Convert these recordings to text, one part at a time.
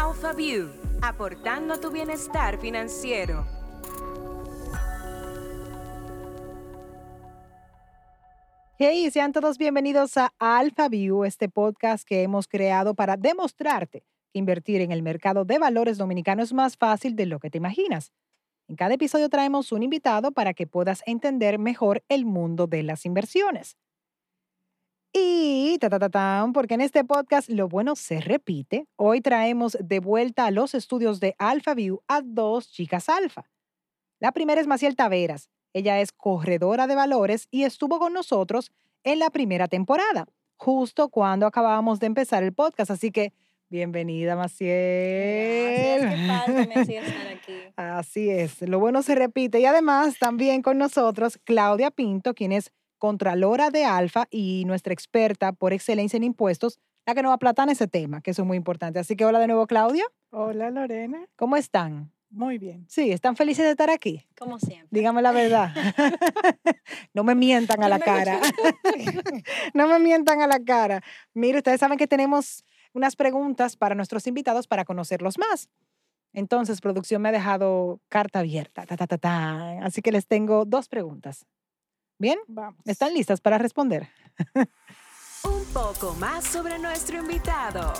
AlphaView, aportando tu bienestar financiero. Hey, sean todos bienvenidos a AlphaView, este podcast que hemos creado para demostrarte que invertir en el mercado de valores dominicano es más fácil de lo que te imaginas. En cada episodio traemos un invitado para que puedas entender mejor el mundo de las inversiones. Y ta, ta, ta, tan, porque en este podcast lo bueno se repite. Hoy traemos de vuelta a los estudios de AlphaView a dos chicas alfa. La primera es Maciel Taveras. Ella es corredora de valores y estuvo con nosotros en la primera temporada, justo cuando acabábamos de empezar el podcast. Así que bienvenida, Maciel. Gracias, qué padre me estar aquí. Así es, lo bueno se repite. Y además también con nosotros Claudia Pinto, quien es contralora de Alfa y nuestra experta por excelencia en impuestos, la que nos va a platar en ese tema, que eso es muy importante. Así que hola de nuevo, Claudia. Hola Lorena, ¿Cómo están? muy bien. Sí, ¿están felices de estar aquí? Como siempre. Dígame la verdad. no me mientan a la No me cara. no me mientan a la cara. Mire, ustedes saben que tenemos unas preguntas para nuestros invitados para conocerlos más. Entonces, producción me ha dejado carta abierta. ta, ta, ta, ta. Así que les tengo dos preguntas. ¿Bien? Vamos. ¿Están listas para responder? Un poco más sobre nuestro invitado.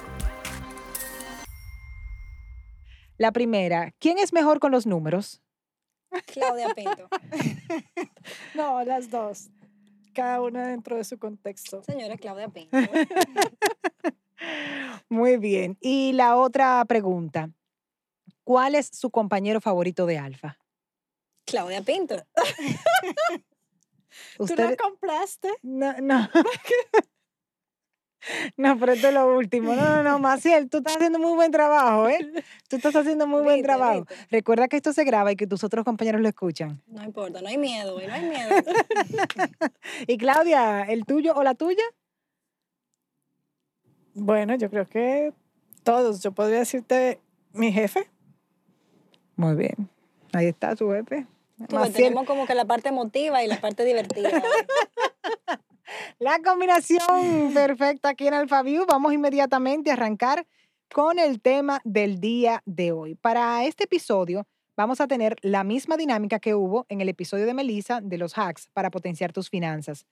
La primera, ¿quién es mejor con los números? Claudia Pinto. No, las dos. Cada una dentro de su contexto. Señora Claudia Pinto. Muy bien. Y la otra pregunta, ¿cuál es su compañero favorito de Alfa? Claudia Pinto. ¿Tú la compraste? No, no. No, pero esto es lo último. No, no, no, Maciel, tú estás haciendo muy buen trabajo, ¿eh? Tú estás haciendo muy buen Viste, trabajo. viste. Recuerda que esto se graba y que tus otros compañeros lo escuchan. No importa, no hay miedo, no hay miedo. Y Claudia, ¿el tuyo o la tuya? Bueno, yo creo que todos. Yo podría decirte mi jefe. Muy bien. Ahí está su jefe. Ves, tenemos como que la parte emotiva y la parte divertida. La combinación perfecta aquí en AlphaView. Vamos inmediatamente a arrancar con el tema del día de hoy. Para este episodio vamos a tener la misma dinámica que hubo en el episodio de Melissa de los hacks para potenciar tus finanzas.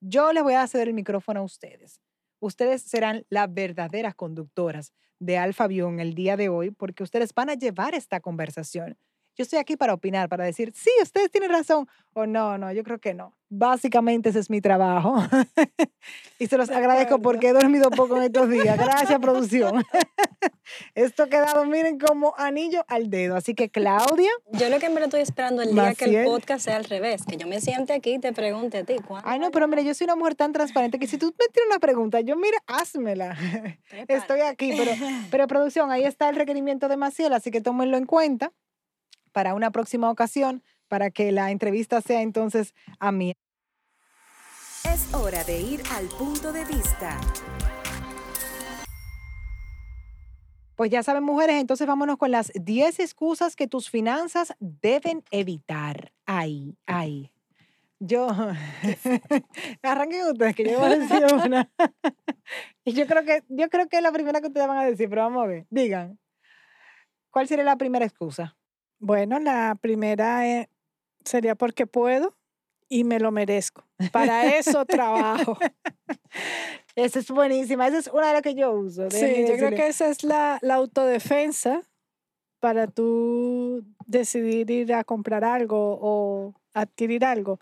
Yo les voy a ceder el micrófono a ustedes. Ustedes serán las verdaderas conductoras de AlphaView en el día de hoy porque ustedes van a llevar esta conversación. Yo estoy aquí para opinar, para decir, sí, ustedes tienen razón o no, no, yo creo que no. Básicamente ese es mi trabajo. y se los De agradezco porque he dormido poco en estos días. Gracias, producción. Esto ha quedado, miren, como anillo al dedo. Así que, Claudia, Yo lo que en verdad estoy esperando el día que el podcast sea al revés, que yo me siente aquí y te pregunte a ti. ¿cuándo ay no, pero mira, yo soy una mujer tan transparente que si tú me tienes una pregunta, yo, mira, házmela. Estoy Prepárate. aquí, pero, pero producción, ahí está el requerimiento de Maciel, así que tómenlo en cuenta para una próxima ocasión, para que la entrevista sea entonces a mí. Es hora de ir al punto de vista. Pues ya saben, mujeres, entonces vámonos con las 10 excusas que tus finanzas deben evitar. Ahí, ahí. Yo, arranquen ustedes, que yo voy a decir una. y yo creo, que, yo creo que es la primera que ustedes van a decir, pero vamos a ver. Digan, ¿cuál sería la primera excusa? Bueno, la primera eh, sería porque puedo y me lo merezco. Para eso trabajo. Esa es buenísima, esa es una de las que yo uso. Sí, yo creo que esa es la, la autodefensa para tú decidir ir a comprar algo o adquirir algo.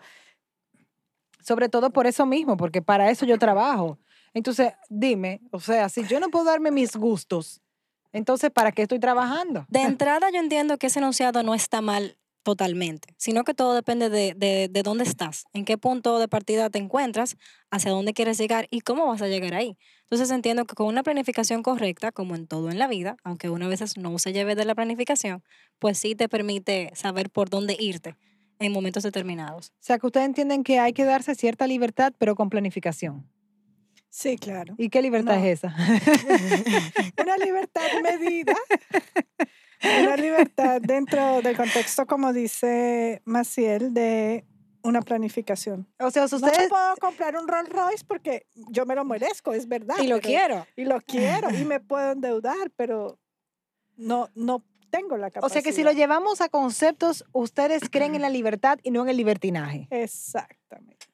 Sobre todo por eso mismo, porque para eso yo trabajo. Entonces, dime, o sea, si yo no puedo darme mis gustos, entonces, ¿para qué estoy trabajando? De entrada yo entiendo que ese enunciado no está mal totalmente, sino que todo depende de, de, de dónde estás, en qué punto de partida te encuentras, hacia dónde quieres llegar y cómo vas a llegar ahí. Entonces entiendo que con una planificación correcta, como en todo en la vida, aunque una veces no se lleve de la planificación, pues sí te permite saber por dónde irte en momentos determinados. O sea, que ustedes entienden que hay que darse cierta libertad, pero con planificación. Sí, claro. ¿Y qué libertad No. es esa? Una libertad medida. Una libertad dentro del contexto, como dice Maciel, de una planificación. o sea, No me ustedes... puedo comprar un Rolls Royce porque yo me lo merezco, es verdad. Y lo pero- quiero. Y lo quiero y me puedo endeudar, pero no, no tengo la O capacidad. sea que si lo llevamos a conceptos, ustedes creen en la libertad y no en el libertinaje. Exactamente.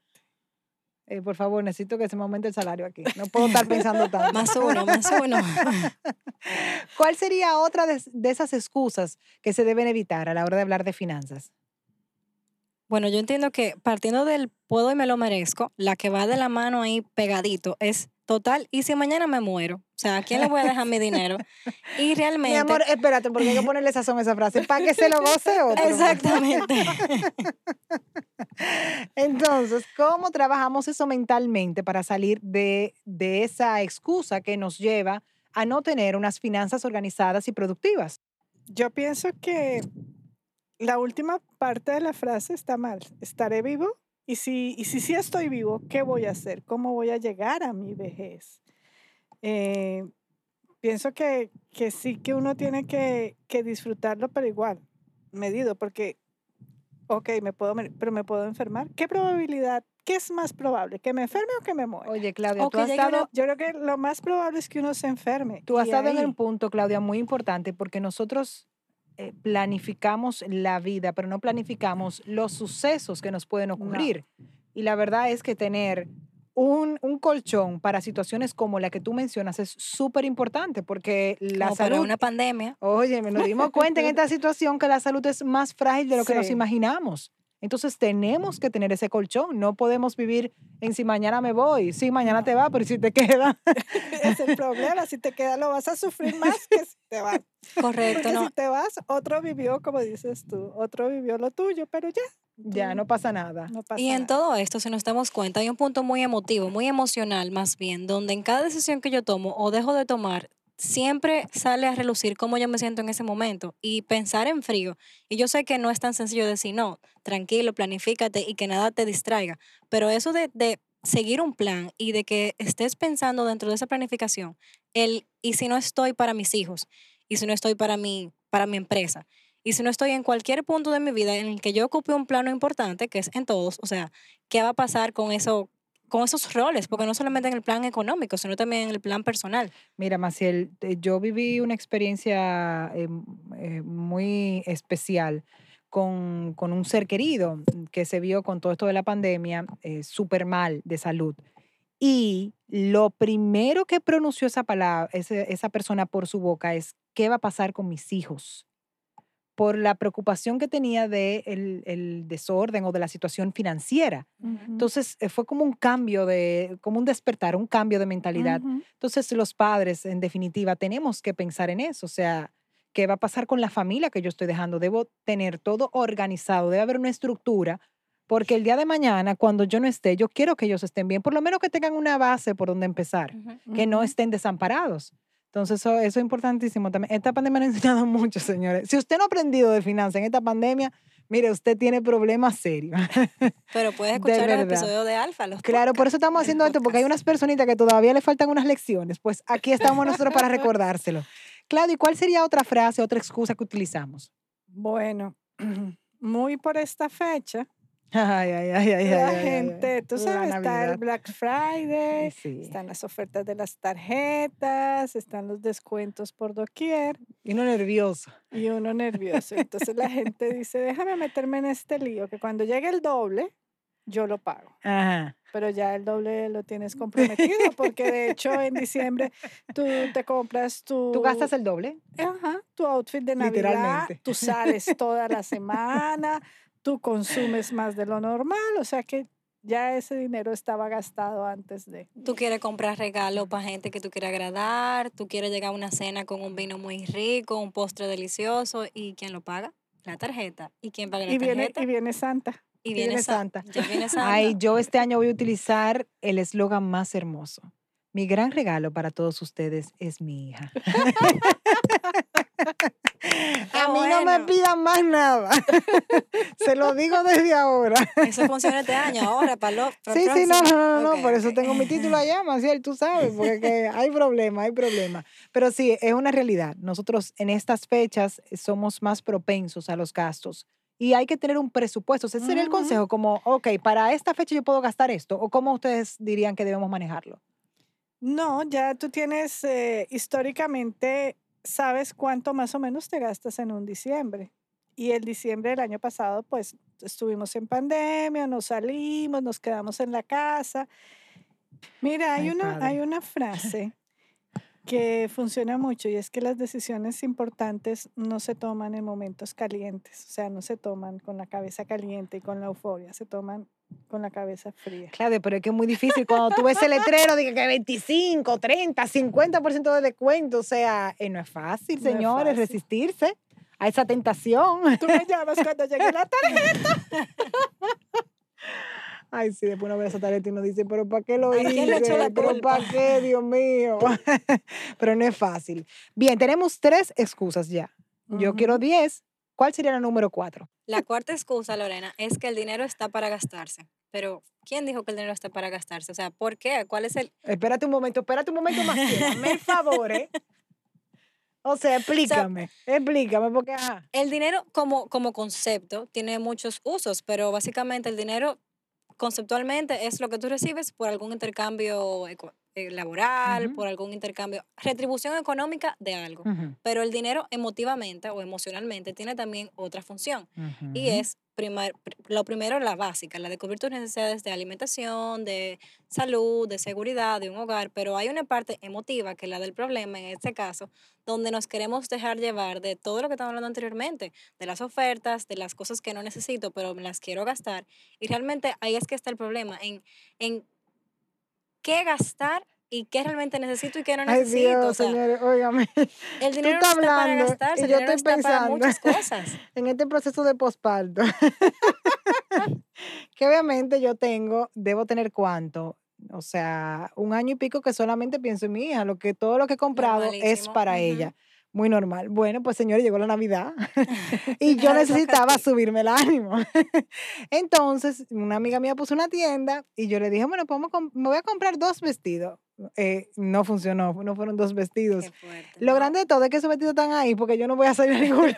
Eh, por favor, necesito que se me aumente el salario aquí. No puedo estar pensando tanto. Más uno, más uno. ¿Cuál sería otra de, de esas excusas que se deben evitar a la hora de hablar de finanzas? Bueno, yo entiendo que partiendo del puedo y me lo merezco, la que va de la mano ahí pegadito es total, y si mañana me muero, o sea, ¿a quién le voy a dejar mi dinero? Y realmente... Mi amor, espérate, porque hay que ponerle sazón a esa frase. Para que se lo goce otro. Exactamente. Entonces, ¿cómo trabajamos eso mentalmente para salir de, de esa excusa que nos lleva a no tener unas finanzas organizadas y productivas? Yo pienso que la última parte de la frase está mal. Estaré vivo. Y si, y si sí estoy vivo, ¿qué voy a hacer? ¿Cómo voy a llegar a mi vejez? Eh, pienso que, que sí que uno tiene que, que disfrutarlo, pero igual, medido, porque, ok, me puedo, pero me puedo enfermar. ¿Qué probabilidad? ¿Qué es más probable? ¿Que me enferme o que me muera? Oye, Claudia, O tú has una- dado, Yo creo que lo más probable es que uno se enferme. tú has y dado en ahí- un punto, Claudia, muy importante, porque nosotros planificamos la vida, pero no planificamos los sucesos que nos pueden ocurrir. Y la verdad es que tener un, un colchón para situaciones como la que tú mencionas es súper importante, porque la Como para salud... una pandemia. Oye, me nos dimos cuenta en esta situación que la salud es más frágil de lo que nos imaginamos. Entonces tenemos que tener ese colchón. No podemos vivir en si mañana me voy, si mañana te va, pero si te queda. es el problema. Si te quedas, lo vas a sufrir más que si te vas. Correcto, Porque no. si te vas, otro vivió, como dices tú, otro vivió lo tuyo, pero ya. Ya, no pasa nada. No pasa Y en nada. todo esto, si nos damos cuenta, hay un punto muy emotivo, muy emocional más bien, donde en cada decisión que yo tomo o dejo de tomar, siempre sale a relucir cómo yo me siento en ese momento y pensar en frío. Y yo sé que no es tan sencillo decir, no, tranquilo, planifícate y que nada te distraiga, pero eso de, de seguir un plan y de que estés pensando dentro de esa planificación, el, y si no estoy para mis hijos, y si no estoy para mi, para mi empresa, y si no estoy en cualquier punto de mi vida en el que yo ocupe un plano importante, que es en todos, o sea, ¿qué va a pasar con eso? con esos roles, porque no solamente en el plan económico, sino también en el plan personal. Mira, Maciel, eh, yo viví una experiencia eh, eh, muy especial con, con un ser querido mm, que se vio con todo esto de la pandemia eh, súper mal de salud. Y lo primero que pronunció esa palabra, esa persona por su boca es, ¿qué va a pasar con mis hijos? Por la preocupación que tenía de el, el desorden o de la situación financiera. Ujú. Entonces eh, fue como un cambio de, como un despertar, un cambio de mentalidad. Ujú. Entonces, los padres, en definitiva, tenemos que pensar en eso. O sea, ¿qué va a pasar con la familia que yo estoy dejando? Debo tener todo organizado, debe haber una estructura, porque el día de mañana, cuando yo no esté, yo quiero que ellos estén bien, por lo menos que tengan una base por donde empezar, que no estén desamparados. Entonces, eso, eso es importantísimo también. Esta pandemia nos ha enseñado mucho, señores. Si usted no ha aprendido de finanzas en esta pandemia, mire, usted tiene problemas serios. Pero puedes De escuchar los verdad. episodios de Alfa. Los Claro, por eso estamos el haciendo esto, porque hay unas personitas que todavía le faltan unas lecciones. Pues aquí estamos nosotros para recordárselo. Claudio, ¿y cuál sería otra frase, otra excusa que utilizamos? Bueno, muy por esta fecha, Ay, ay, ay, ay, la ay, ay, ay, gente, tú sabes, está el Black Friday, Sí. están las ofertas de las tarjetas, están los descuentos por doquier Y uno nervioso. y uno nervioso. Entonces la gente dice, déjame meterme en este lío, que cuando llegue el doble, yo lo pago. Ajá. Pero ya el doble lo tienes comprometido, porque de hecho en diciembre tú te compras tu... ¿Tú gastas el doble? Ajá, tu outfit de Navidad, Literalmente. tú sales toda la semana, tú consumes más de lo normal, o sea que ya ese dinero estaba gastado antes de. Tú quieres comprar regalos para gente que tú quieres agradar, tú quieres llegar a una cena con un vino muy rico, un postre delicioso, ¿y quién lo paga? La tarjeta. ¿Y quién paga la Y viene, tarjeta? y viene Santa. Y viene viene Santa. Santa. Ya viene Santa. Ay, yo este año voy a utilizar el eslogan más hermoso. Mi gran regalo para todos ustedes es mi hija. A mí no me bueno. pidan más nada. Se lo digo desde ahora. Eso funciona este año, ahora, para lo para el Sí, sí, no, no, no, no, Ok, por eso ok. tengo mi título allá, Maciel, tú sabes, porque que hay problema, hay problema. Pero sí, es una realidad. Nosotros en estas fechas somos más propensos a los gastos y hay que tener un presupuesto. Ese sería el Ujú. consejo, como, ok, para esta fecha yo puedo gastar esto, o cómo ustedes dirían que debemos manejarlo. No, ya tú tienes eh, históricamente sabes cuánto más o menos te gastas en un diciembre. Y el diciembre del año pasado, pues estuvimos en pandemia, nos salimos, nos quedamos en la casa. Mira, hay, Ay, una, padre. hay una frase que funciona mucho y es que las decisiones importantes no se toman en momentos calientes, o sea, no se toman con la cabeza caliente y con la euforia, se toman con la cabeza fría. Claro, pero es que es muy difícil cuando tú ves el letrero de que 25, 30, 50% de descuento. O sea, eh, no es fácil, No es señores, fácil. resistirse a esa tentación. Tú me llamas cuando llegue la tarjeta. Ay, sí, después uno ve esa tarjeta y uno dice, pero ¿para qué lo ¿A hice? la ¿Pero para qué, Dios mío? pero no es fácil. Bien, tenemos tres excusas ya. Yo quiero Ujú. 10. ¿Cuál sería la número cuatro? La cuarta excusa, Lorena, es que el dinero está para gastarse. Pero, ¿quién dijo que el dinero está para gastarse? O sea, ¿por qué? ¿Cuál es el...? Espérate un momento, espérate un momento más. Hazme el favor, ¿eh? O sea, explícame, explícame, porque ajá. El dinero como, como concepto tiene muchos usos, pero básicamente el dinero conceptualmente es lo que tú recibes por algún intercambio eco- eh, laboral, por algún intercambio, retribución económica de algo. Pero el dinero emotivamente o emocionalmente tiene también otra función y es lo primero la básica, la de cubrir tus necesidades de alimentación, de salud, de seguridad, de un hogar, pero hay una parte emotiva que es la del problema en este caso, donde nos queremos dejar llevar de todo lo que estamos hablando anteriormente, de las ofertas, de las cosas que no necesito, pero me las quiero gastar. Y realmente ahí es que está el problema, en, en qué gastar y qué realmente necesito y qué no Ay, necesito. o Dios, sea, señores, óigame. el dinero no estás está para hablando y gastarse, el yo dinero estoy está para pensando. muchas cosas. en este proceso de posparto, que obviamente yo tengo, debo tener cuánto, o sea, un año y pico que solamente pienso en mi hija, lo que todo lo que he comprado es para ujú. ella. Muy normal. Bueno, pues señores, llegó la Navidad y yo necesitaba subirme el ánimo. Entonces, una amiga mía puso una tienda y yo le dije, bueno, pues me voy a comprar dos vestidos. Eh, no funcionó, no fueron dos vestidos. Fuerte, Lo ¿no? grande de todo es que esos vestidos están ahí porque yo no voy a salir a ningún.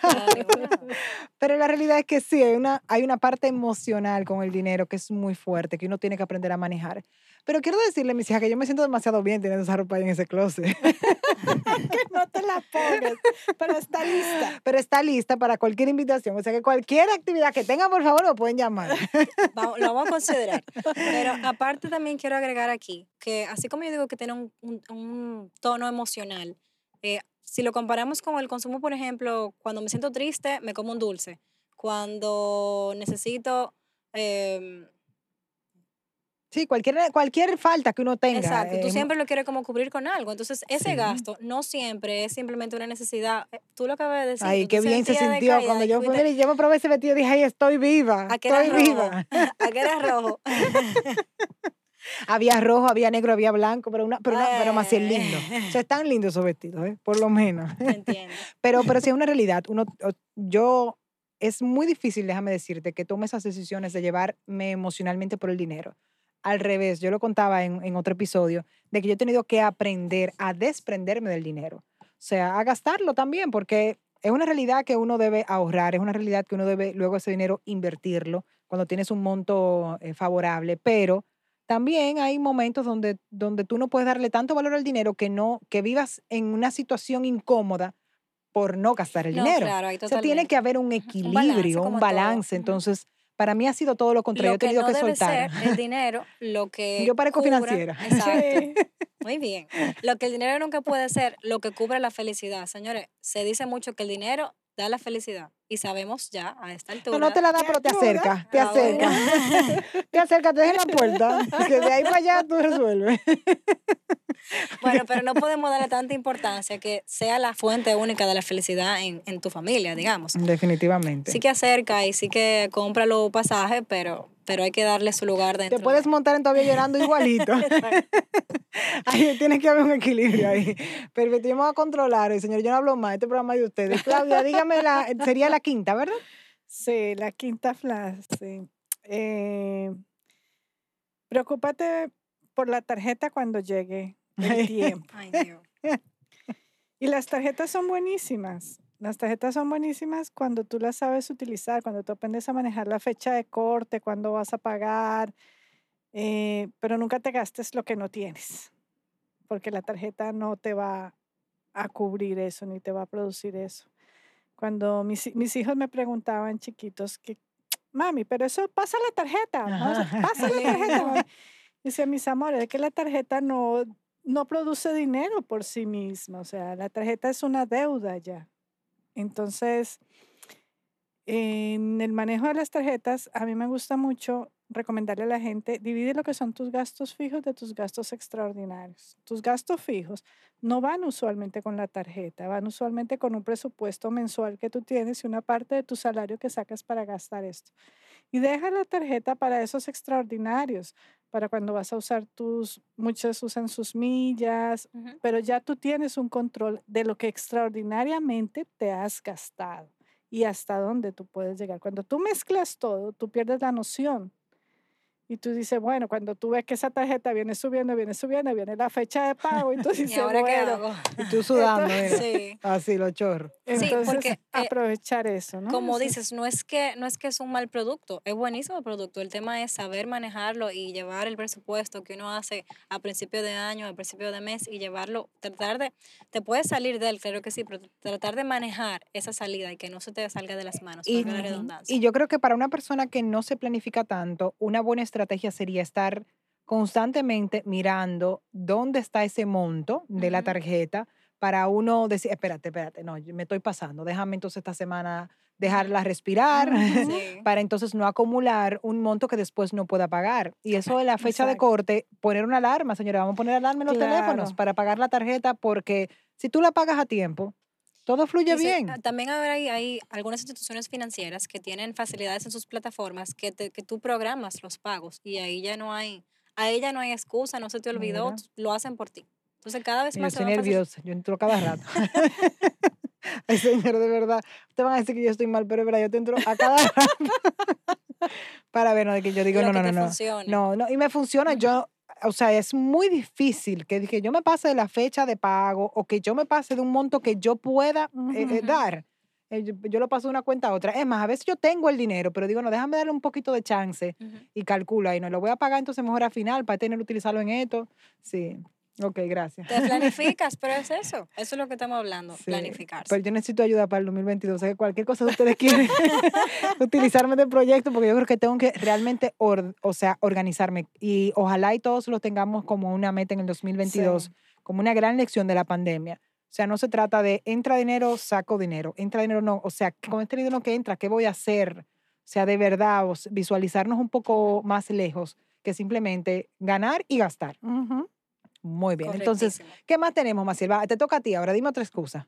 Pero la realidad es que sí, hay una, hay una parte emocional con el dinero que es muy fuerte, que uno tiene que aprender a manejar. Pero quiero decirle, mis hijas, que yo me siento demasiado bien teniendo esa ropa ahí en ese closet. que no te la pongas, pero está lista. Pero está lista para cualquier invitación. O sea que cualquier actividad que tengan, por favor, me pueden llamar. Vamos- lo vamos a considerar. Pero aparte también quiero agregar aquí que así como yo digo que tiene un, un- un tono emocional, eh, si lo comparamos con el consumo, por ejemplo, cuando me siento triste, me como un dulce. Cuando necesito... em, Sí, cualquier, cualquier falta que uno tenga. Exacto, tú eh, siempre lo quieres como cubrir con algo. Entonces, ese Sí. gasto no siempre es simplemente una necesidad. Eh, Tú lo acabas de decir. Ay, tú qué bien se sintió decaída cuando yo fui. y yo me probé ese vestido y dije, ay, estoy viva. ¿A qué Estoy viva. ¿A qué era rojo? Había rojo, había negro, había blanco, pero, una, pero, una, pero más bien lindo. Ay. O sea, están lindos esos vestidos, ¿eh? por lo menos. Entiendo. Pero, pero sí es una realidad. Uno, yo, es muy difícil, déjame decirte, que tome esas decisiones de llevarme emocionalmente por el dinero. Al revés, yo lo contaba en, en otro episodio, de que yo he tenido que aprender a desprenderme del dinero. O sea, a gastarlo también, porque es una realidad que uno debe ahorrar, es una realidad que uno debe luego ese dinero invertirlo cuando tienes un monto eh, favorable, pero también hay momentos donde, donde tú no puedes darle tanto valor al dinero que no que vivas en una situación incómoda por no gastar el No, dinero. claro, o sea, tiene que haber un equilibrio, un balance. Entonces, para mí ha sido todo lo contrario. Lo He tenido no que debe soltar. ser el dinero, lo que Yo parezco cubra- financiera. Exacto. Muy bien. Lo que el dinero nunca puede ser, lo que cubre la felicidad. Señores, se dice mucho que el dinero da la felicidad. Y sabemos ya a esta altura. No, no te la da, ¿Te pero te acerca, te Ah, bueno. acerca. te acerca, te deja en la puerta. Que de ahí para allá tú resuelves. Bueno, pero no podemos darle tanta importancia que sea la fuente única de la felicidad en, en tu familia, digamos. Definitivamente. Sí que acerca y sí que compra los pasajes, pero, pero hay que darle su lugar dentro. Te puedes de- montar en todavía llorando igualito. ahí tiene que haber un equilibrio ahí. Perfecto, yo me voy a controlar. hoy, señor, yo no hablo más. Este programa es de ustedes. Claudia, dígame, la, sería la quinta, ¿verdad? Sí, la quinta frase. Eh, preocúpate por la tarjeta cuando llegue el tiempo. Ay, Dios. Y las tarjetas son buenísimas. Las tarjetas son buenísimas cuando tú las sabes utilizar, cuando tú aprendes a manejar la fecha de corte, cuando vas a pagar, eh, pero nunca te gastes lo que no tienes, porque la tarjeta no te va a cubrir eso, ni te va a producir eso. Cuando mis, mis hijos me preguntaban chiquitos que, mami, pero eso pasa la tarjeta, ¿no? O sea, pasa la tarjeta. mami". Dice, mis amores, es que la tarjeta no, no produce dinero por sí misma, o sea, la tarjeta es una deuda ya. Entonces, en el manejo de las tarjetas, a mí me gusta mucho recomendarle a la gente, divide lo que son tus gastos fijos de tus gastos extraordinarios. Tus gastos fijos no van usualmente con la tarjeta, van usualmente con un presupuesto mensual que tú tienes y una parte de tu salario que sacas para gastar esto. Y deja la tarjeta para esos extraordinarios, para cuando vas a usar tus, muchos usan sus millas, pero ya tú tienes un control de lo que extraordinariamente te has gastado y hasta dónde tú puedes llegar. Cuando tú mezclas todo, tú pierdes la noción. Y tú dices, bueno, cuando tú ves que esa tarjeta viene subiendo, viene subiendo, viene la fecha de pago, y tú ¿Y dices, ahora qué bueno, hago? Y tú sudando, mira. Sí. Así, los chorros. entonces porque, eh, aprovechar eso, ¿no? Como dices, no es que no es que es un mal producto, es buenísimo el producto. El tema es saber manejarlo y llevar el presupuesto que uno hace a principio de año, a principio de mes y llevarlo, tratar de, te puedes salir de él, claro que sí, pero tratar de manejar esa salida y que no se te salga de las manos, Y, la redundancia. y yo creo que para una persona que no se planifica tanto, una buena estrategia sería estar constantemente mirando dónde está ese monto de la Ujú. tarjeta para uno decir, espérate, espérate, no, me estoy pasando, déjame entonces esta semana dejarla respirar para entonces no acumular un monto que después no pueda pagar. Y eso de la fecha de Exacto. corte, poner una alarma, señora, vamos a poner alarma en los teléfonos Claro. para pagar la tarjeta porque si tú la pagas a tiempo, todo fluye se- bien. ah, también ahora hay, hay algunas instituciones financieras que tienen facilidades en sus plataformas que, te- que tú programas los pagos y ahí ya no hay, ahí ya no hay excusa, no se te olvidó, Mira. lo hacen por ti. Entonces cada vez Yo más se estoy nerviosa, yo entro cada rato. Ay, señor, de verdad. Ustedes van a decir que yo estoy mal, pero es verdad, yo te entro a cada rato para ver, no, de que yo digo, lo no, que no, no, te no. No, no, y me funciona. Yo, o sea, es muy difícil que, que yo me pase de la fecha de pago o que yo me pase de un monto que yo pueda eh, eh, dar. Eh, Yo, yo lo paso de una cuenta a otra. Es más, a veces yo tengo el dinero, pero digo, no, déjame darle un poquito de chance y calculo ahí, no lo voy a pagar entonces mejor al final para tener utilizarlo en esto. Sí, ok, gracias. Te planificas, pero es eso. Eso es lo que estamos hablando, Sí, planificarse. Pero yo necesito ayuda para el 2022. O sea, que cualquier cosa que ustedes quieren utilizarme de proyecto, porque yo creo que tengo que realmente, or- o sea, organizarme. Y ojalá y todos lo tengamos como una meta en el 2022, Sí. como una gran lección de la pandemia. O sea, no se trata de entra dinero, saco dinero. Entra dinero, no. O sea, con este dinero que entra, ¿qué voy a hacer? O sea, de verdad, visualizarnos un poco más lejos que simplemente ganar y gastar. Ujú. Muy bien. Entonces. ¿qué más tenemos, Maciel? Va, te toca a ti ahora. Dime otra excusa.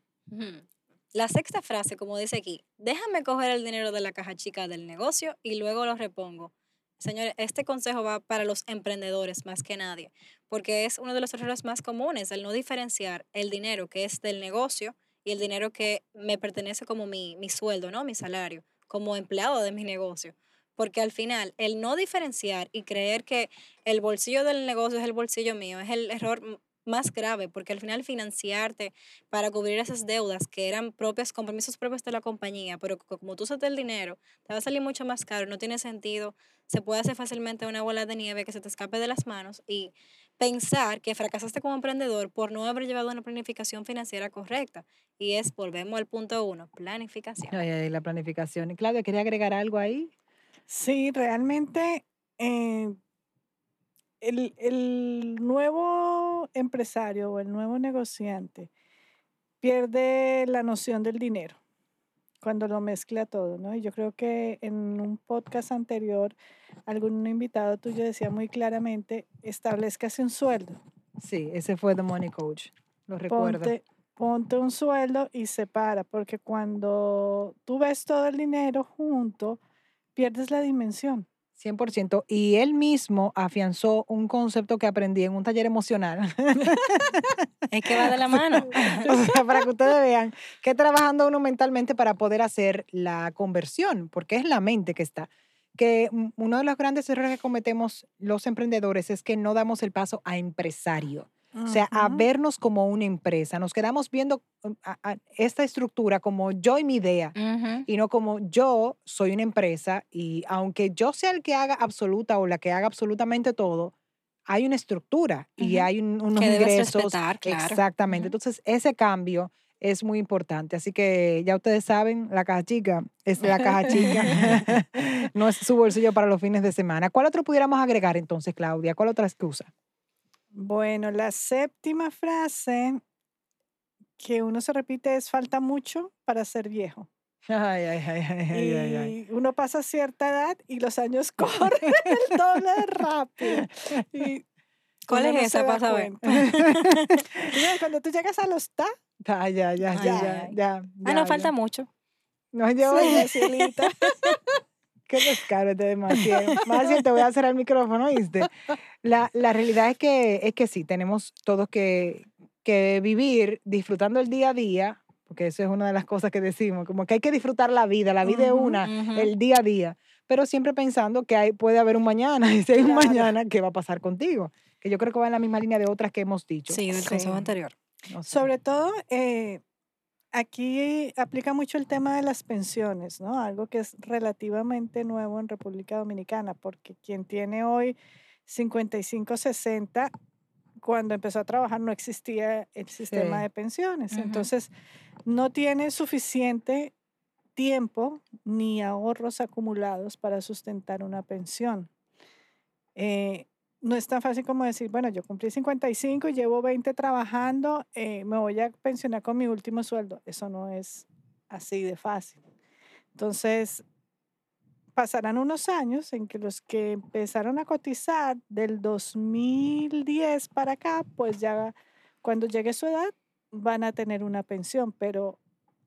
La sexta frase, como dice aquí, déjame coger el dinero de la caja chica del negocio y luego lo repongo. Señores, este consejo va para los emprendedores más que nadie, porque es uno de los errores más comunes, el no diferenciar el dinero que es del negocio y el dinero que me pertenece como mi, mi sueldo, ¿no? Mi salario, como empleado de mi negocio. Porque al final, el no diferenciar y creer que el bolsillo del negocio es el bolsillo mío es el error más grave, porque al final financiarte para cubrir esas deudas que eran propias, compromisos propios de la compañía, pero co- como tú usas el dinero, te va a salir mucho más caro, no tiene sentido, se puede hacer fácilmente una bola de nieve que se te escape de las manos y pensar que fracasaste como emprendedor por no haber llevado una planificación financiera correcta. Y es, volvemos al punto uno, planificación. La planificación. Claudia, ¿quería agregar algo ahí? Sí, realmente eh, el, el nuevo empresario o el nuevo negociante pierde la noción del dinero cuando lo mezcla todo, ¿no? Y yo creo que en un podcast anterior algún invitado tuyo decía muy claramente, establezcase un sueldo, Sí, ese fue The Money Coach. Lo recuerdo. ponte, ponte un sueldo y separa, porque cuando tú ves todo el dinero junto, pierdes la dimensión. 100%. Y él mismo afianzó un concepto que aprendí en un taller emocional. Es que va de la mano. o sea, para que ustedes vean que trabajando uno mentalmente para poder hacer la conversión, porque es la mente que está. Que uno de los grandes errores que cometemos los emprendedores es que no damos el paso a empresario. O sea, a vernos como una empresa. Nos quedamos viendo um, a- a esta estructura como yo y mi idea. Ujú. y no como yo soy una empresa y aunque yo sea el que haga absoluta o la que haga absolutamente todo, hay una estructura y Ujú. hay un- unos Que debes ingresos. respetar, claro. Exactamente. Entonces, ese cambio es muy importante. Así que ya ustedes saben, la caja chica es la caja chica. no es su bolsillo para los fines de semana. ¿Cuál otro pudiéramos agregar entonces, Claudia? ¿Cuál otra excusa? Bueno, la séptima frase que uno se repite es falta mucho para ser viejo. Ay, ay, ay, ay, ay, ay, ay. Y uno pasa cierta edad y los años corren el doble de rápido. Y ¿Cuál es no esa para saber? Y Cuando tú llegas a los ta, Ah, ya, ya, Ay, ya, ya, ya, Ah, no, ya. falta mucho. No, yo, sí, cielita. qué descaro este demasiado. Más bien, te voy a hacer el micrófono, ¿viste? La, la realidad es que, es que sí, tenemos todos que, que vivir disfrutando el día a día, porque eso es una de las cosas que decimos, como que hay que disfrutar la vida, la vida es Ujú, una, el día a día, pero siempre pensando que hay, puede haber un mañana, y si hay un mañana, ¿qué va a pasar contigo? Que yo creo que va en la misma línea de otras que hemos dicho. Sí, del Sí. consejo anterior. No sé. Sobre todo, eh, aquí aplica mucho el tema de las pensiones, ¿no? Algo que es relativamente nuevo en República Dominicana, porque quien tiene hoy 55, 60, cuando empezó a trabajar no existía el sistema Sí. de pensiones. Entonces, no tiene suficiente tiempo ni ahorros acumulados para sustentar una pensión. Eh, no es tan fácil como decir, bueno, yo cumplí 55 y llevo 20 trabajando, eh, me voy a pensionar con mi último sueldo. Eso no es así de fácil. Entonces, pasarán unos años en que los que empezaron a cotizar del 2010 para acá, pues ya cuando llegue su edad van a tener una pensión, pero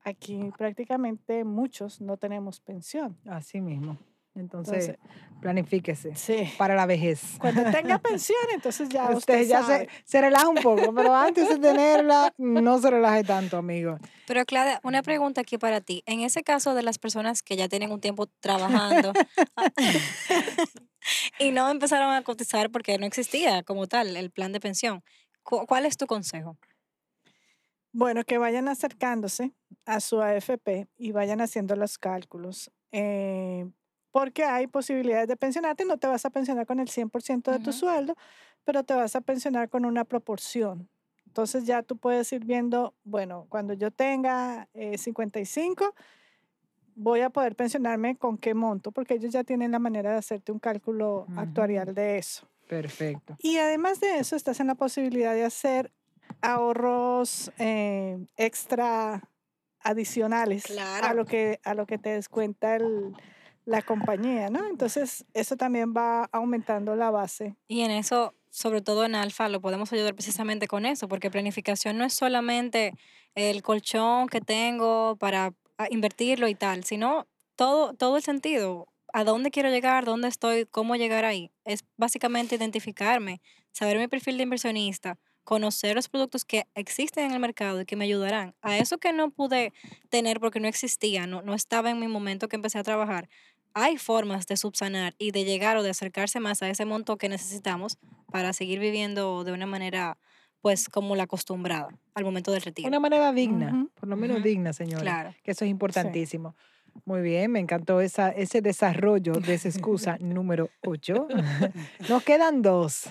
aquí prácticamente muchos no tenemos pensión. Así mismo. Entonces, Entonces, planifíquese sí. para la vejez. Cuando tenga pensión, entonces ya usted, Usted ya se, sabe. se relaja un poco, pero antes de tenerla, no se relaje tanto, amigo. Pero Claudia, una pregunta aquí para ti. En ese caso de las personas que ya tienen un tiempo trabajando y no empezaron a cotizar porque no existía como tal el plan de pensión, cu- ¿cuál es tu consejo? Bueno, que vayan acercándose a su AFP y vayan haciendo los cálculos. eh, porque hay posibilidades de pensionarte. No te vas a pensionar con el 100% de tu Ujú. sueldo, pero te vas a pensionar con una proporción. Entonces ya tú puedes ir viendo, bueno, cuando yo tenga eh, 55, voy a poder pensionarme con qué monto, porque ellos ya tienen la manera de hacerte un cálculo Ujú. actuarial de eso. Perfecto. Y además de eso, estás en la posibilidad de hacer ahorros eh, extra adicionales a Claro. lo que a lo que te descuenta el- la compañía, ¿no? Entonces, eso también va aumentando la base. Y en eso, sobre todo en Alfa, lo podemos ayudar precisamente con eso, porque planificación no es solamente el colchón que tengo para ah, invertirlo y tal, sino todo, todo el sentido. ¿A dónde quiero llegar? ¿Dónde estoy? ¿Cómo llegar ahí? Es básicamente identificarme, saber mi perfil de inversionista, conocer los productos que existen en el mercado y que me ayudarán. A eso que no pude tener porque no existía, no, no estaba en mi momento que empecé a trabajar, hay formas de subsanar y de llegar o de acercarse más a ese monto que necesitamos para seguir viviendo de una manera, pues, como la acostumbrada al momento del retiro. Una manera digna, por lo menos digna, señora. Claro. Que eso es importantísimo. Muy bien, me encantó esa, ese desarrollo de esa excusa número 8. Nos quedan dos.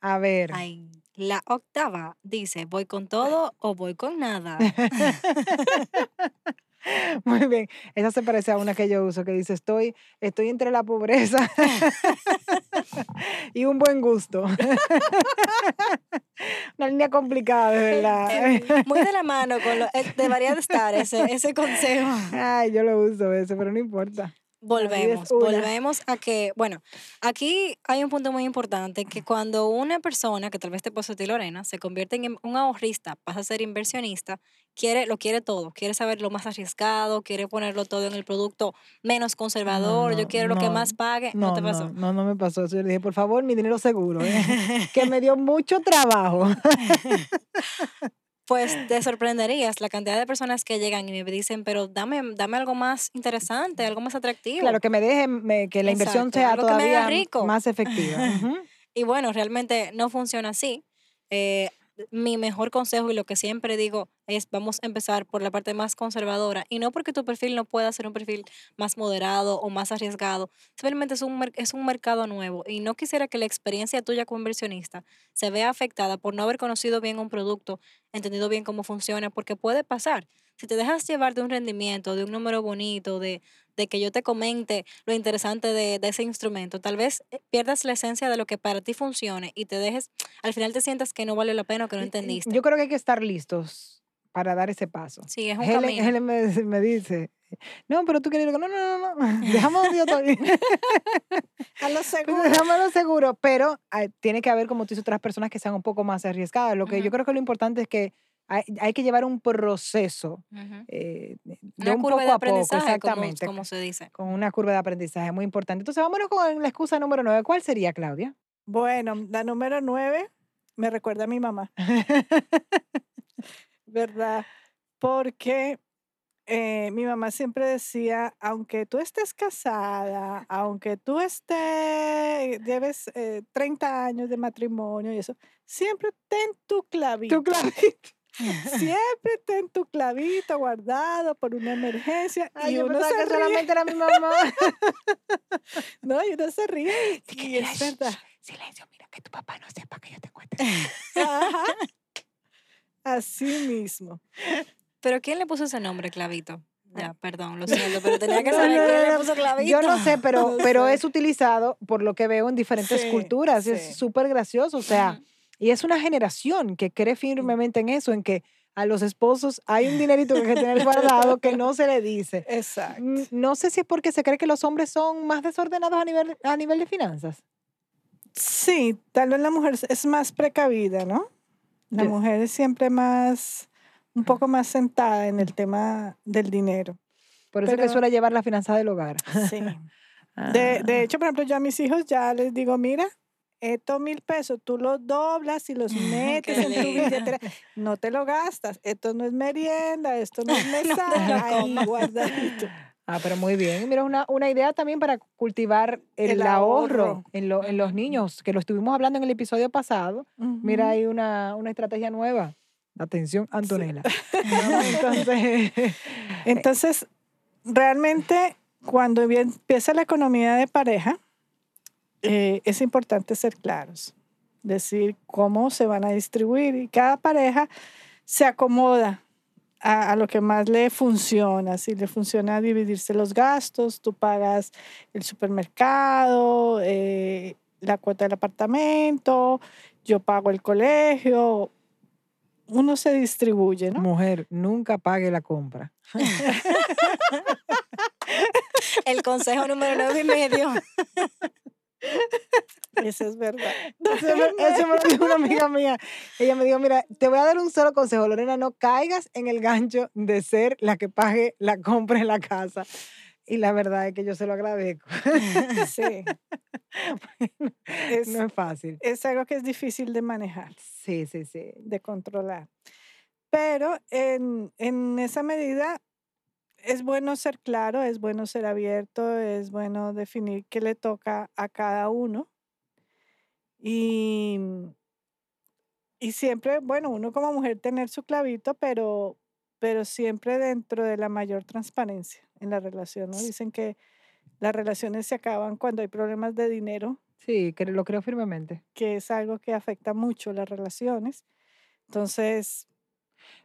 A ver. Ay, la octava dice, ¿voy con todo o voy con nada? Muy bien. Esa se parece a una que yo uso que dice, estoy, estoy entre la pobreza y un buen gusto. una línea complicada, de verdad. Muy de la mano con lo, eh, debería de estar ese, ese consejo. Ay, yo lo uso eso, pero no importa. Volvemos, volvemos a que, bueno, aquí hay un punto muy importante, que cuando una persona, que tal vez te puso a ti Lorena, se convierte en un ahorrista, pasa a ser inversionista, quiere, lo quiere todo, quiere saber lo más arriesgado, quiere ponerlo todo en el producto menos conservador, yo no, quiero lo que más pague, no, te pasó. no, no, no me pasó eso. Yo le dije, por favor, mi dinero seguro, ¿eh? que me dio mucho trabajo. Pues te sorprenderías la cantidad de personas que llegan y me dicen, pero dame, dame algo más interesante, algo más atractivo. Claro, que me deje, me- que la inversión sea algo que me haga todavía rico. más efectiva. Y bueno, realmente no funciona así. Eh, mi mejor consejo y lo que siempre digo es vamos a empezar por la parte más conservadora y no porque tu perfil no pueda ser un perfil más moderado o más arriesgado, simplemente es un, es un mercado nuevo y no quisiera que la experiencia tuya como inversionista se vea afectada por no haber conocido bien un producto, entendido bien cómo funciona, porque puede pasar. Si te dejas llevar de un rendimiento, de un número bonito, de, de que yo te comente lo interesante de, de ese instrumento, tal vez eh, pierdas la esencia de lo que para ti funcione y te dejes, al final te sientas que no vale la pena o que no entendiste. Yo creo que hay que estar listos para dar ese paso. sí, es un Helen, camino. Helen me, me dice, no, pero tú quieres no, no, no, no, dejamos yo. A lo seguro. Déjamelo seguro, pero ah, tiene que haber, como tú dices, otras personas que sean un poco más arriesgadas. Lo que yo Ujú. creo que lo importante es que hay, hay que llevar un proceso eh, de Una un curva poco de a poco, aprendizaje, como, exactamente, como se dice. con una curva de aprendizaje muy importante. Entonces, vámonos con la excusa número nueve. ¿Cuál sería, Claudia? Bueno, la número nueve me recuerda a mi mamá, ¿verdad? Porque eh, mi mamá siempre decía, aunque tú estés casada, aunque tú estés, lleves eh, 30 años de matrimonio y eso, siempre ten tu clavito. tu clavito. Siempre ten tu clavito guardado por una emergencia. Ay, y yo uno se que ríe, solamente era mi mamá. no, y uno se ríe. Y es verdad. Silencio, mira, que tu papá no sepa que yo te cuento. Ajá. Así mismo. Pero ¿quién le puso ese nombre, Clavito? Ya, perdón, lo siento, pero tenía que No, saber no, quién no, le no. puso Clavito. Yo no sé, pero, No pero es utilizado por lo que veo en diferentes Sí, culturas. sí. Es súper gracioso. O sea, Ujú. Y es una generación que cree firmemente en eso, en que a los esposos hay un dinerito que hay que tener guardado que no se le dice. Exacto. Mm, No sé si es porque se cree que los hombres son más desordenados a nivel, a nivel de finanzas. Sí, tal vez la mujer es- más precavida, ¿no? La mujer es siempre más, un poco más sentada en el tema del dinero. Por eso es que suele llevar la finanza del hogar. Sí. De, Ah. de hecho, por ejemplo, yo a mis hijos ya les digo, mira, estos mil pesos, tú los doblas y los metes en tu billetera. No te lo gastas. Esto no es merienda, esto no es No mesada. comas. guardadito. Ah, pero muy bien. Mira, una, una idea también para cultivar el, El ahorro, ahorro. en, lo- en los niños, que lo estuvimos hablando en el episodio pasado. Mira, Ujú. hay una, una estrategia nueva. Atención, Antonella. ¿no? Entonces, Entonces, realmente, cuando empieza la economía de pareja, eh, es importante ser claros, decir cómo se van a distribuir y cada pareja se acomoda a, a lo que más le funciona. Si le funciona dividirse los gastos, tú pagas el supermercado, eh, la cuota del apartamento, yo pago el colegio. Uno se distribuye, ¿no? mujer, nunca pague la compra. El consejo número nueve y medio. Eso es verdad. Eso me, eso me lo dijo una amiga mía. Ella me dijo, mira, te voy a dar un solo consejo, Lorena, no caigas en el gancho de ser la que pague la compra en la casa. Y la verdad es que yo se lo agradezco. Sí. Es, No es fácil. es algo que es difícil de manejar, Sí, sí, sí. de controlar. Pero en, en esa medida es bueno ser claro, es bueno ser abierto, es bueno definir qué le toca a cada uno. Y, y siempre, bueno, uno como mujer tener su clavito, pero, pero siempre dentro de la mayor transparencia en la relación. ¿no? Dicen que las relaciones se acaban cuando hay problemas de dinero Sí, que lo creo firmemente. que es algo que afecta mucho las relaciones. Entonces,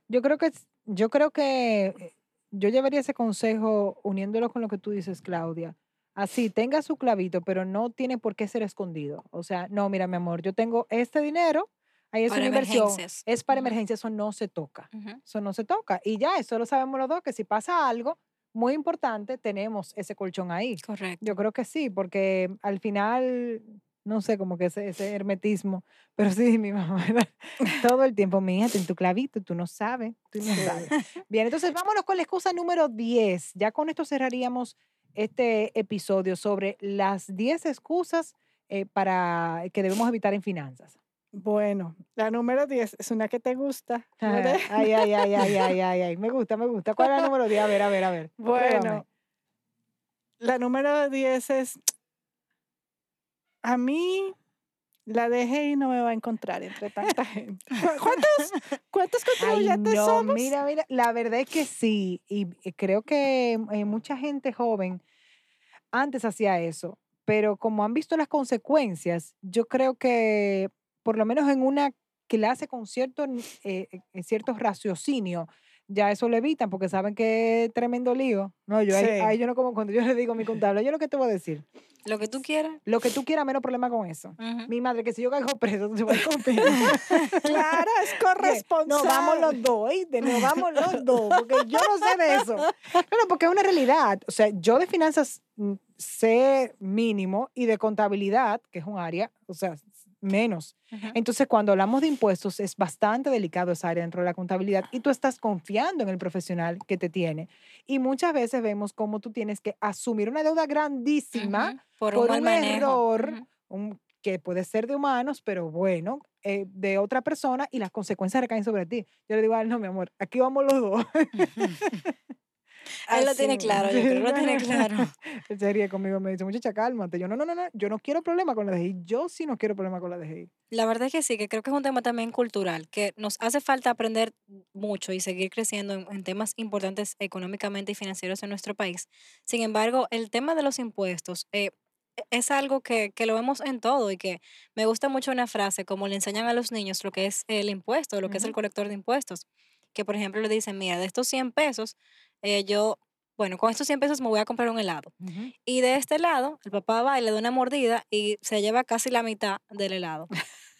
Yo creo que, yo creo que eh, yo llevaría ese consejo uniéndolo con lo que tú dices, Claudia. Así, tenga su clavito, pero no tiene por qué ser escondido. O sea, no, mira, mi amor, yo tengo este dinero, ahí es Para una inversión, es para Ujú. emergencia, eso no se toca. Eso no se toca. Y ya, eso lo sabemos los dos, que si pasa algo muy importante, tenemos ese colchón ahí. Correcto. Yo creo que sí, porque al final, no sé, como que ese, ese hermetismo, pero sí, mi mamá todo el tiempo, mía, en tu clavito, tú no sabes, tú no sabes. Bien, entonces vámonos con la excusa número 10. Ya con esto cerraríamos este episodio sobre las 10 excusas eh, para que debemos evitar en finanzas. bueno, la número 10 es una que te gusta. Lore. Ay, ay, ay, ay, ay, ay, ay, me gusta, me gusta. ¿Cuál es la número 10? A ver, a ver, a ver. pruébame. Bueno, la número 10 es, a mí La DGI no me va a encontrar entre tanta gente. ¿Cu- ¿Cuántos, cuántos Ay, contribuyentes no, somos? mira, mira, la verdad es que sí, y y creo que eh, mucha gente joven antes hacía eso, pero como han visto las consecuencias, yo creo que por lo menos en una clase con cierto, eh, eh, cierto raciocinio, ya eso lo evitan porque saben que es tremendo lío. No, yo ahí, Sí. ahí yo no como cuando yo le digo a mi contable, yo lo que te voy a decir, Lo que tú quieras. lo que tú quieras, menos problema con eso. Ujú. Mi madre, que si yo caigo preso, tú se va a. Claro, es corresponsable. Nos vamos los dos, ¿oíste? Nos vamos los dos, porque yo no sé de eso. Claro, porque es una realidad. O sea, yo de finanzas mm, sé mínimo y de contabilidad, que es un área, o sea, menos. Entonces, cuando hablamos de impuestos, es bastante delicado esa área dentro de la contabilidad y tú estás confiando en el profesional que te tiene. Y muchas veces vemos cómo tú tienes que asumir una deuda grandísima. Por, por un un error, un- que puede ser de humanos, pero bueno, eh, de otra persona y las consecuencias recaen sobre ti. Yo le digo no, mi amor, aquí vamos los dos. Él lo tiene claro, yo creo lo tiene claro. Se ríe conmigo, me dice, muchacha, cálmate. Yo, no, no, no, no, yo no quiero problema con la DGI. Yo sí no quiero problema con la DGI. La verdad es que sí, que creo que es un tema también cultural, que nos hace falta aprender mucho y seguir creciendo en, en temas importantes económicamente y financieros en nuestro país. Sin embargo, el tema de los impuestos eh, e- es algo que, que lo vemos en todo y que me gusta mucho una frase, como le enseñan a los niños lo que es el impuesto, lo que es el colector de impuestos, que por ejemplo le dicen, mira, de estos 100 pesos, eh, yo, bueno, con estos 100 pesos me voy a comprar un helado. Y de este lado, el papá va y le da una mordida y se lleva casi la mitad del helado.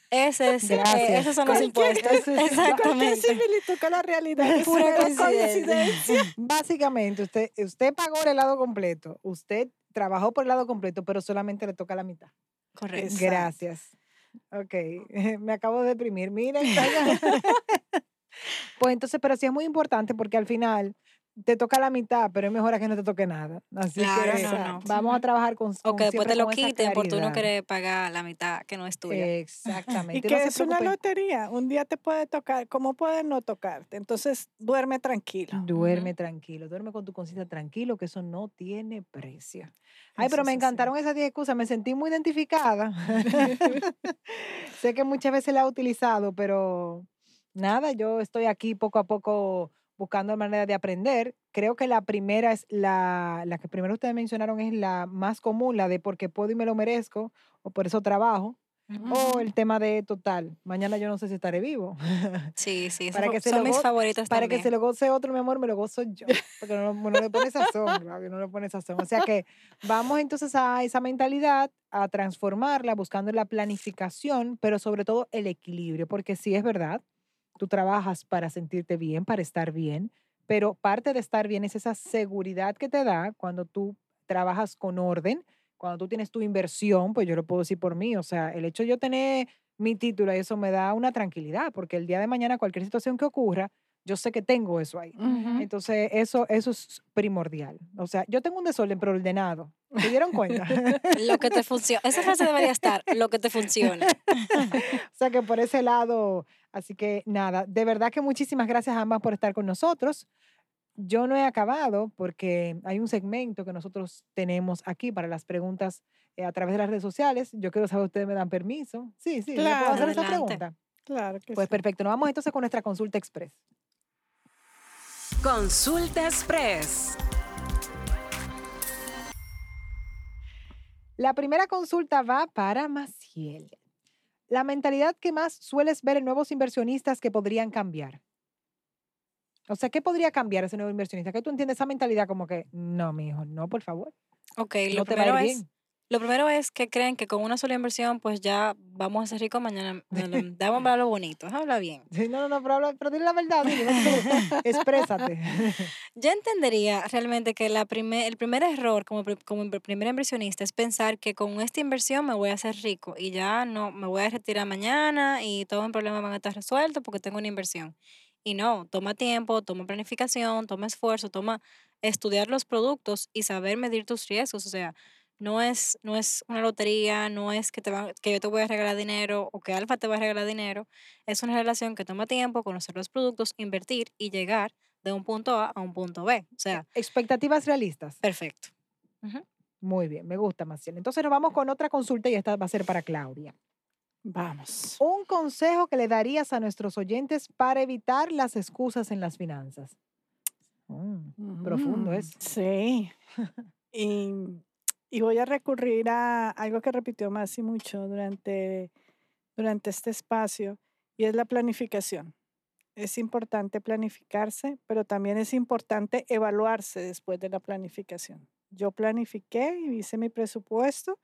Ese es, eh, esos son los impuestos. Exactamente. similitud con la realidad es Pura coincidencia. Básicamente, usted, usted pagó el helado completo, usted trabajó por el helado completo, pero solamente le toca la mitad. Correcto. Exacto. Gracias. Ok, me acabo de deprimir. Miren. pues entonces, pero sí es muy importante porque al final te toca la mitad, pero es mejor a que no te toque nada. Así Claro, que no, no. vamos a trabajar con O que después te lo quiten por tú no querer pagar la mitad que no es tuya. Exactamente. Y que es una lotería. Un día te puede tocar, ¿cómo puede no tocarte? Entonces, duerme tranquilo. Duerme tranquilo, duerme con tu conciencia tranquilo, que eso no tiene precio. Ay, Eso pero me encantaron esas 10 excusas, me sentí muy identificada. sé que muchas veces la he utilizado, pero nada, yo estoy aquí poco a poco buscando manera de aprender. Creo que la primera es la, la que primero ustedes mencionaron es la más común, la de porque puedo y me lo merezco, o por eso trabajo, Ujú. o el tema de total, mañana yo no sé si estaré vivo. Sí, sí, para que se son lo mis favoritas Para también. que se lo goce otro, mi amor, me lo gozo yo. Porque no, no le pone sazón, no le pone sazón. O sea que vamos entonces a esa mentalidad, a transformarla, buscando la planificación, pero sobre todo el equilibrio, porque sí es verdad, tú trabajas para sentirte bien, para estar bien, pero parte de estar bien es esa seguridad que te da cuando tú trabajas con orden, cuando tú tienes tu inversión, pues yo lo puedo decir por mí, o sea, el hecho de yo tener mi título, eso me da una tranquilidad, porque el día de mañana cualquier situación que ocurra, yo sé que tengo eso ahí. Entonces, eso, eso es primordial. O sea, yo tengo un desorden, pero ordenado. ¿Se dieron cuenta? Lo que te funciona. Esa frase debería estar, lo que te funciona. o sea, que por ese lado, así que nada, de verdad que muchísimas gracias a ambas por estar con nosotros. Yo no he acabado porque hay un segmento que nosotros tenemos aquí para las preguntas eh, a través de las redes sociales. Yo quiero saber, ¿ustedes me dan permiso? Sí, sí, ¿le puedo Claro, hacer esa pregunta? Claro que Pues sí. perfecto, nos vamos entonces con nuestra consulta express. Consulta Express. La primera consulta va para Maciel. La mentalidad que más sueles ver en nuevos inversionistas que podrían cambiar. O sea, ¿qué podría cambiar ese nuevo inversionista? ¿Qué tú entiendes esa mentalidad como que, no, mi hijo, no, por favor, Ok, no lo te va a ir primero es, bien? lo primero es que creen que con una sola inversión, pues ya vamos a ser ricos mañana. Damos para lo bonito, habla bien. Sí, no, no, no, pero, habla- pero dile la verdad, dile, exprésate. Yo entendería realmente que la primer, el primer error como, como primer inversionista es pensar que con esta inversión me voy a hacer rico y ya no me voy a retirar mañana y todos mis problemas van a estar resueltos porque tengo una inversión. Y no, toma tiempo, toma planificación, toma esfuerzo, toma estudiar los productos y saber medir tus riesgos. O sea, no es, no es una lotería, no es que, te van, que yo te voy a regalar dinero o que Alfa te va a regalar dinero. Es una relación que toma tiempo, conocer los productos, invertir y llegar de un punto A a un punto B. O sea, Expectativas realistas. perfecto. Muy bien, me gusta, Maciel. Entonces nos vamos con otra consulta y esta va a ser para Claudia. Vamos. Un consejo que le darías a nuestros oyentes para evitar las excusas en las finanzas. Mm, profundo Mm, es. Sí. y, y voy a recurrir a algo que repitió Masi mucho durante, durante este espacio y es la planificación. Es importante planificarse, pero también es importante evaluarse después de la planificación. Yo planifiqué y hice mi presupuesto,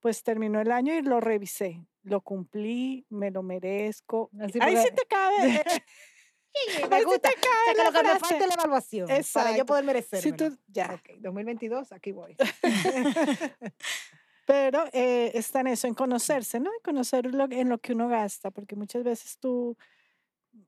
pues terminó el año y lo revisé. Lo cumplí, me lo merezco. Así Ahí sí te cabe. eh, me sí gusta. te O sea, que lo que me falta es la evaluación para yo Exacto. poder merecer. Si tú, ya. Ok, 2022, aquí voy. Pero eh, está en eso, en conocerse, ¿no? En conocer lo, en lo que uno gasta, porque muchas veces tú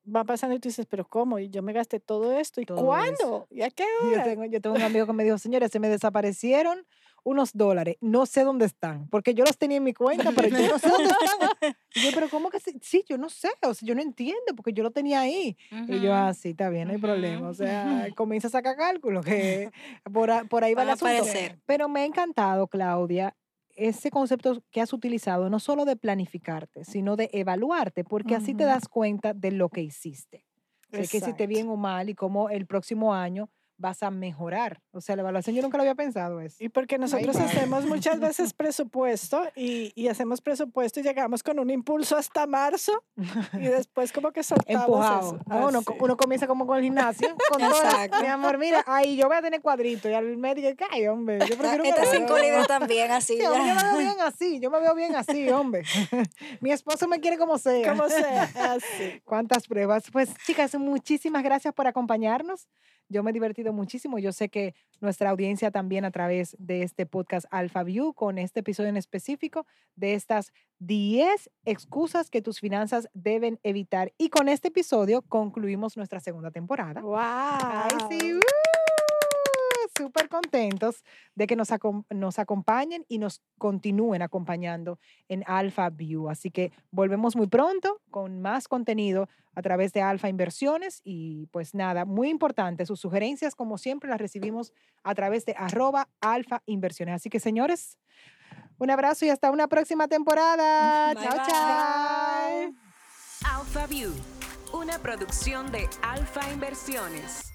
va pasando y tú dices, pero ¿cómo? Y yo me gasté todo esto, ¿y Todo eso. cuándo? ¿Y a qué Yo hora? tengo, yo tengo un amigo que me dijo, señores, se me desaparecieron unos dólares, no sé dónde están, porque yo los tenía en mi cuenta, pero yo no sé dónde están. Y yo, pero ¿cómo que sí? Sí, yo no sé, o sea, yo no entiendo, porque yo lo tenía ahí. Y yo, ah, sí, está bien, no hay problema. O sea, comienza a sacar cálculo, que por, por ahí va el Van a asunto. aparecer. Pero me ha encantado, Claudia, ese concepto que has utilizado, no solo de planificarte, sino de evaluarte, porque así te das cuenta de lo que hiciste. O sea, que hiciste bien o mal y cómo el próximo año vas a mejorar. O sea, la evaluación yo nunca lo había pensado eso. Y porque nosotros hacemos muchas veces presupuesto y, y hacemos presupuesto y llegamos con un impulso hasta marzo y después como que soltamos empujado. eso. ¿no? Uno, uno comienza como con el gimnasio, con Exacto. mi amor, mira, ahí yo voy a tener cuadrito y al médico, ay, hombre, yo prefiero cuadrito". cinco libros también, así. Sí, hombre, yo me veo bien así, yo me veo bien así, hombre. Mi esposo me quiere como sea. Como sea, así. ¿Cuántas pruebas? Pues, chicas, muchísimas gracias por acompañarnos. Yo me he divertido muchísimo. Yo sé que nuestra audiencia también a través de este podcast Alpha View, con este episodio en específico, de estas 10 excusas que tus finanzas deben evitar. Y con este episodio concluimos nuestra segunda temporada. ¡Wow! Ay, sí, ¡uh! Súper contentos de que nos, acom- nos acompañen y nos continúen acompañando en Alpha View. Así que volvemos muy pronto con más contenido a través de Alpha Inversiones y pues nada, muy importante, sus sugerencias como siempre las recibimos a través de arroba Alfa Inversiones. Así que señores, un abrazo y hasta una próxima temporada. Bye, chao, bye. chao. Alpha View, una producción de Alfa Inversiones.